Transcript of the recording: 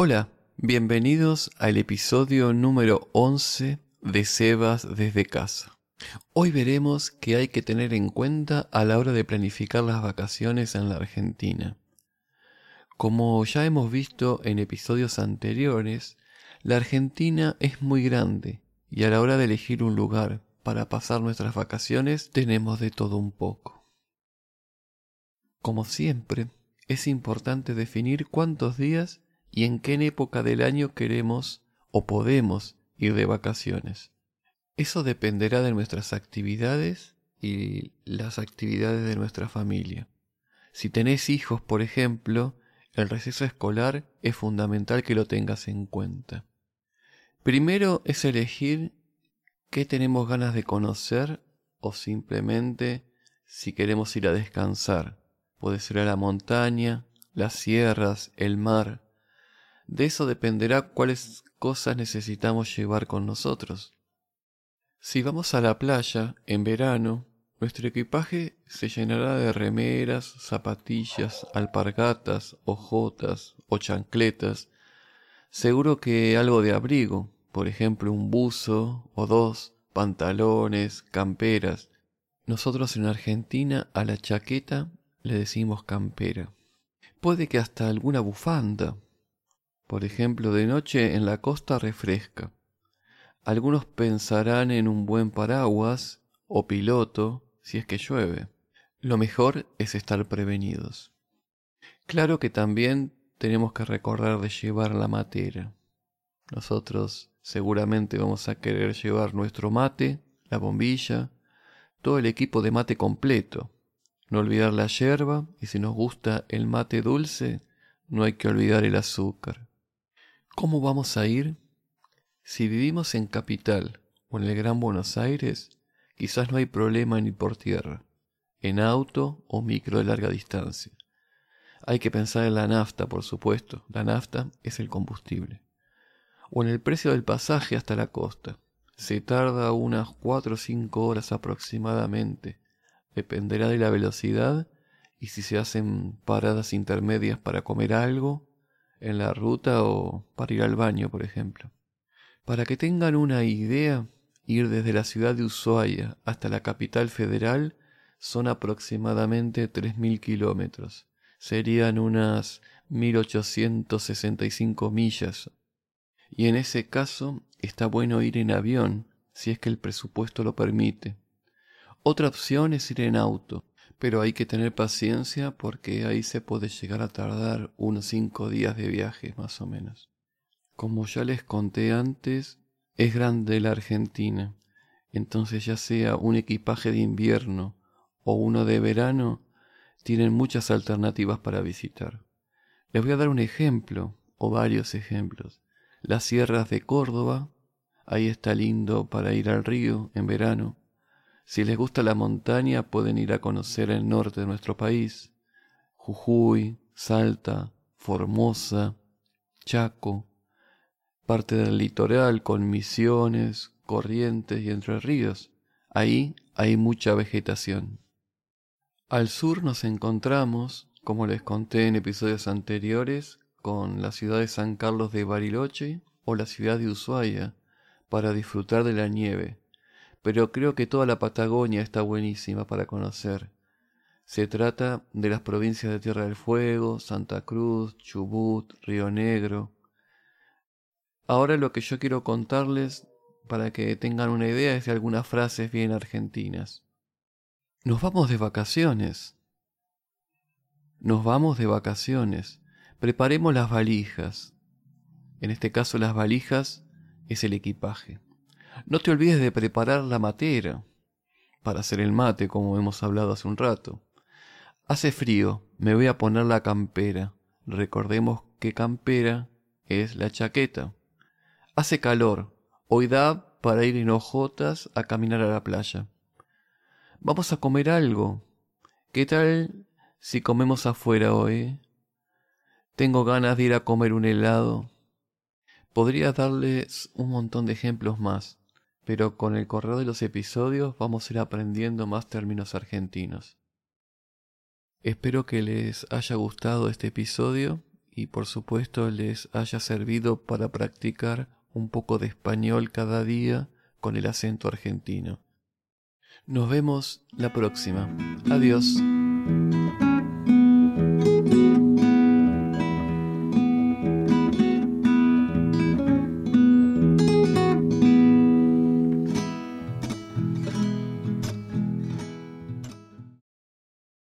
Hola, bienvenidos al episodio número 11 de Sebas desde casa. Hoy veremos qué hay que tener en cuenta a la hora de planificar las vacaciones en la Argentina. Como ya hemos visto en episodios anteriores, la Argentina es muy grande y a la hora de elegir un lugar para pasar nuestras vacaciones tenemos de todo un poco. Como siempre, es importante definir cuántos días y en qué época del año queremos o podemos ir de vacaciones. Eso dependerá de nuestras actividades y las actividades de nuestra familia. Si tenés hijos, por ejemplo, el receso escolar es fundamental que lo tengas en cuenta. Primero es elegir qué tenemos ganas de conocer o simplemente si queremos ir a descansar. Puede ser a la montaña, las sierras, el mar. De eso dependerá cuáles cosas necesitamos llevar con nosotros. Si vamos a la playa en verano, nuestro equipaje se llenará de remeras, zapatillas, alpargatas, hojotas o chancletas. Seguro que algo de abrigo, por ejemplo un buzo o dos, pantalones, camperas. Nosotros en Argentina a la chaqueta le decimos campera. Puede que hasta alguna bufanda. Por ejemplo, de noche en la costa refresca. Algunos pensarán en un buen paraguas o piloto si es que llueve. Lo mejor es estar prevenidos. Claro que también tenemos que recordar de llevar la matera. Nosotros seguramente vamos a querer llevar nuestro mate, la bombilla, todo el equipo de mate completo. No olvidar la yerba y si nos gusta el mate dulce, no hay que olvidar el azúcar. ¿Cómo vamos a ir? Si vivimos en capital o en el Gran Buenos Aires, Quizás no hay problema ni por tierra, en auto o micro de larga distancia. Hay que pensar en la nafta, por supuesto. La nafta es el combustible. O en el precio del pasaje hasta la costa. Se tarda unas cuatro o cinco horas aproximadamente. Dependerá de la velocidad y si se hacen paradas intermedias para comer algo en la ruta o para ir al baño, por ejemplo. Para que tengan una idea, Ir desde la ciudad de Ushuaia hasta la capital federal son aproximadamente 3.000 kilómetros. Serían unas 1.865 millas. Y en ese caso está bueno ir en avión, si es que el presupuesto lo permite. Otra opción es ir en auto, pero hay que tener paciencia porque ahí se puede llegar a tardar unos cinco días de viaje más o menos. Como ya les conté antes, es grande la Argentina, entonces ya sea un equipaje de invierno o uno de verano, tienen muchas alternativas para visitar. Les voy a dar un ejemplo, o varios ejemplos. Las sierras de Córdoba, ahí está lindo para ir al río en verano. Si les gusta la montaña, pueden ir a conocer el norte de nuestro país. Jujuy, Salta, Formosa, Chaco, parte del litoral con misiones, corrientes y entre ríos. Ahí hay mucha vegetación. Al sur nos encontramos, como les conté en episodios anteriores, con la ciudad de San Carlos de Bariloche o la ciudad de Ushuaia, para disfrutar de la nieve. Pero creo que toda la Patagonia está buenísima para conocer. Se trata de las provincias de Tierra del Fuego, Santa Cruz, Chubut, Río Negro, Ahora lo que yo quiero contarles, para que tengan una idea, es de algunas frases bien argentinas. Nos vamos de vacaciones. Nos vamos de vacaciones. Preparemos las valijas. En este caso las valijas es el equipaje. No te olvides de preparar la matera para hacer el mate, como hemos hablado hace un rato. Hace frío, me voy a poner la campera. Recordemos que campera es la chaqueta. Hace calor. Hoy da para ir en hojotas a caminar a la playa. Vamos a comer algo. ¿Qué tal si comemos afuera hoy? Tengo ganas de ir a comer un helado. Podría darles un montón de ejemplos más, pero con el correo de los episodios vamos a ir aprendiendo más términos argentinos. Espero que les haya gustado este episodio y por supuesto les haya servido para practicar un poco de español cada día con el acento argentino. Nos vemos la próxima. Adiós.